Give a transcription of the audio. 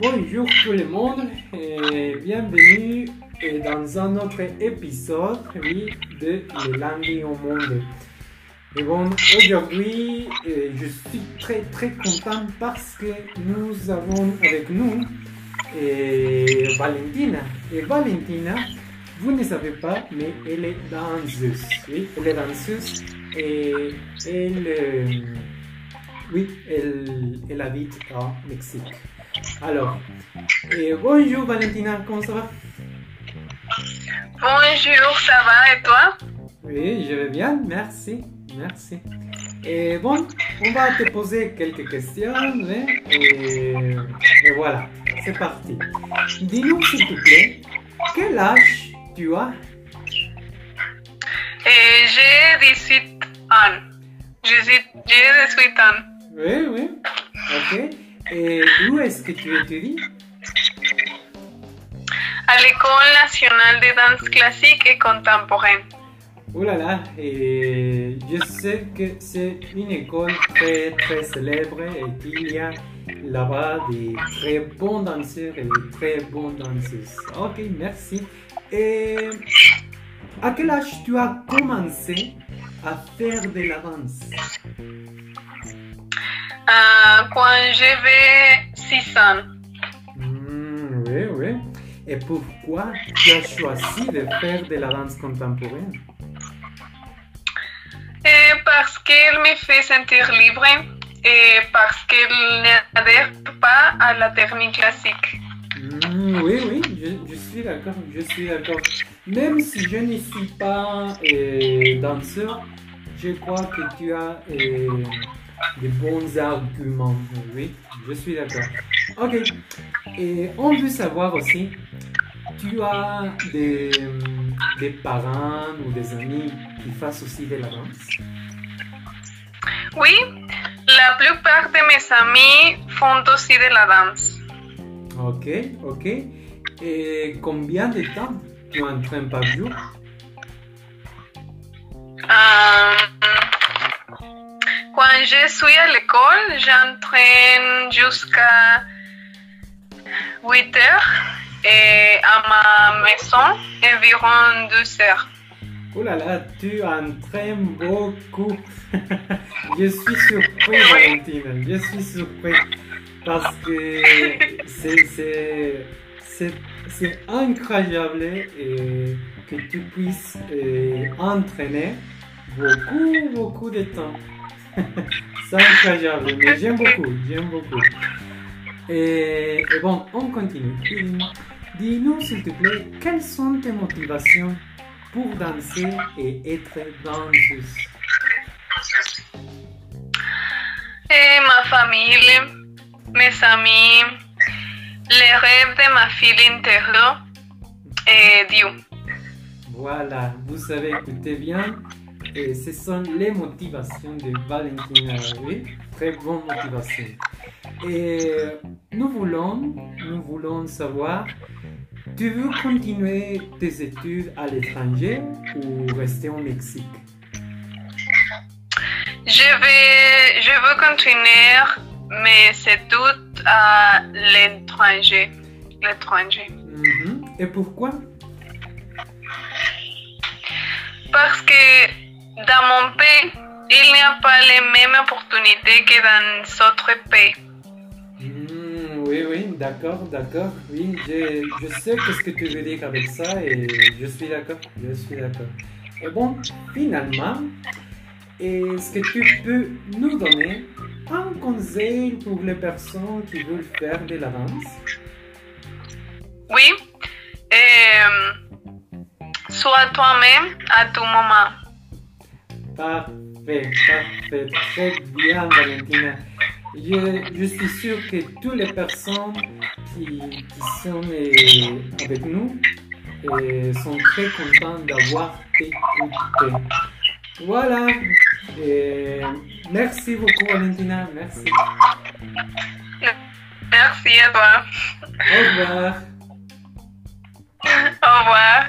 Bonjour tout le monde et bienvenue dans un autre épisode de Les langues au monde. Et bon, aujourd'hui, euh, je suis très très content parce que nous avons avec nous euh, Valentina. Et Valentina, vous ne savez pas, mais elle est danseuse. Oui, elle est danseuse et elle, euh, oui, elle, elle habite au Mexique. Alors, et bonjour Valentina, comment ça va? Bonjour, ça va et toi? Oui, je vais bien, merci, merci. Et bon, on va te poser quelques questions hein, et, et voilà, c'est parti. Dis-nous s'il te plaît, quel âge tu as? J'ai 18 ans. J'ai 18 ans. Oui, oui, ok. Et où est-ce que tu étudies À l'École nationale de danse classique et contemporaine. Oh là là, et je sais que c'est une école très très célèbre et qu'il y a là-bas des très bons danseurs et des très bonnes danseuses. Ok, merci. Et à quel âge tu as commencé? À faire de la danse Euh, quand j'avais 6 ans. Oui, oui. Et pourquoi tu as choisi de faire de la danse contemporaine? Et parce qu'elle me fait sentir libre et parce qu'elle n'adhère pas à la technique classique. Hmm, oui, oui, je, suis d'accord, je suis d'accord. Même si je ne suis pas euh, danseur, je crois que tu as euh, de bons arguments. Oui, je suis d'accord. Ok. Et on veut savoir aussi, tu as des, des parents ou des amis qui fassent aussi de la danse? Oui, la plupart de mes amis font aussi de la danse. Ok, ok. Et combien de temps tu entraînes par jour Euh, quand je suis à l'école, j'entraîne jusqu'à 8 heures et à ma maison, environ 12 heures. Oh là là, tu entraînes beaucoup. je suis surpris, Valentine. Je suis surpris. Parce que c'est, incroyable que tu puisses euh, entraîner beaucoup, beaucoup de temps. c'est incroyable, mais j'aime beaucoup, j'aime beaucoup. Et, et bon, on continue. Dis-nous, s'il te plaît, quelles sont tes motivations pour danser et être danseuse? Et ma famille, mes amis, les rêves de ma fille intérieure et Dieu. Voilà, vous savez écouter bien. Et ce sont les motivations de Valentina. Oui, très bonne motivation. Et nous voulons, nous voulons savoir, tu veux continuer tes études à l'étranger ou rester au Mexique? Je vais, je veux continuer, mais c'est tout à l'étranger. L'étranger. Mhm. Et pourquoi? Parce que dans mon pays, il n'y a pas les mêmes opportunités que dans d'autres pays. Hmm, oui, oui, d'accord, d'accord. Oui, je, je sais ce que tu veux dire avec ça et je suis d'accord, je suis d'accord. Et bon, finalement, est-ce que tu peux nous donner un conseil pour les personnes qui veulent faire de la danse? Oui, euh, sois toi-même à tout moment. Parfait, parfait, très bien, Valentina. Je, je suis sûr que toutes les personnes qui, qui sont euh, avec nous euh, sont très contentes d'avoir écouté. Voilà. Et merci beaucoup, Valentina. Merci. Merci à toi. Au revoir. Au revoir.